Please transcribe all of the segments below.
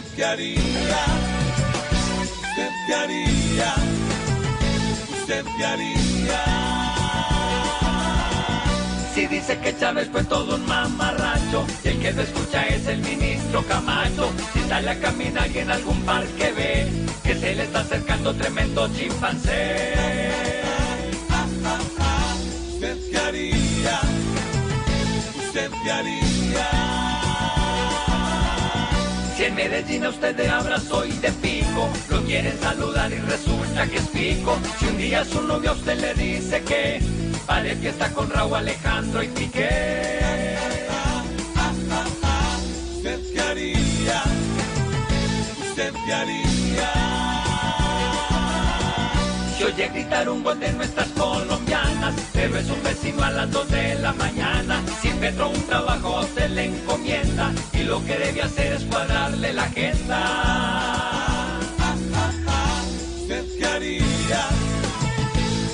¿Usted qué haría? ¿Usted qué haría? ¿Usted qué haría? Si dice que Chávez fue todo un mamarracho y el que no escucha es el ministro Camacho. Si sale a caminar y en algún parque ve que se le está acercando tremendo chimpancé. ¿Usted qué haría? ¿Usted qué haría? Si en Medellín a usted de abrazo y de pico lo quieren saludar y resulta que es pico. Si un día su novio a usted le dice que vale fiesta con Raúl Alejandro y Piqué. ¿Usted qué haría? ¿Usted qué haría? Si oye gritar un gol de nuestras colombianas, Petro un trabajo se le encomienda y lo que debe hacer es cuadrarle la agenda. ¿Usted qué haría?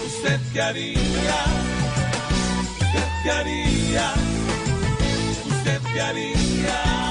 ¿Usted qué haría? ¿Usted qué haría? ¿Usted qué haría?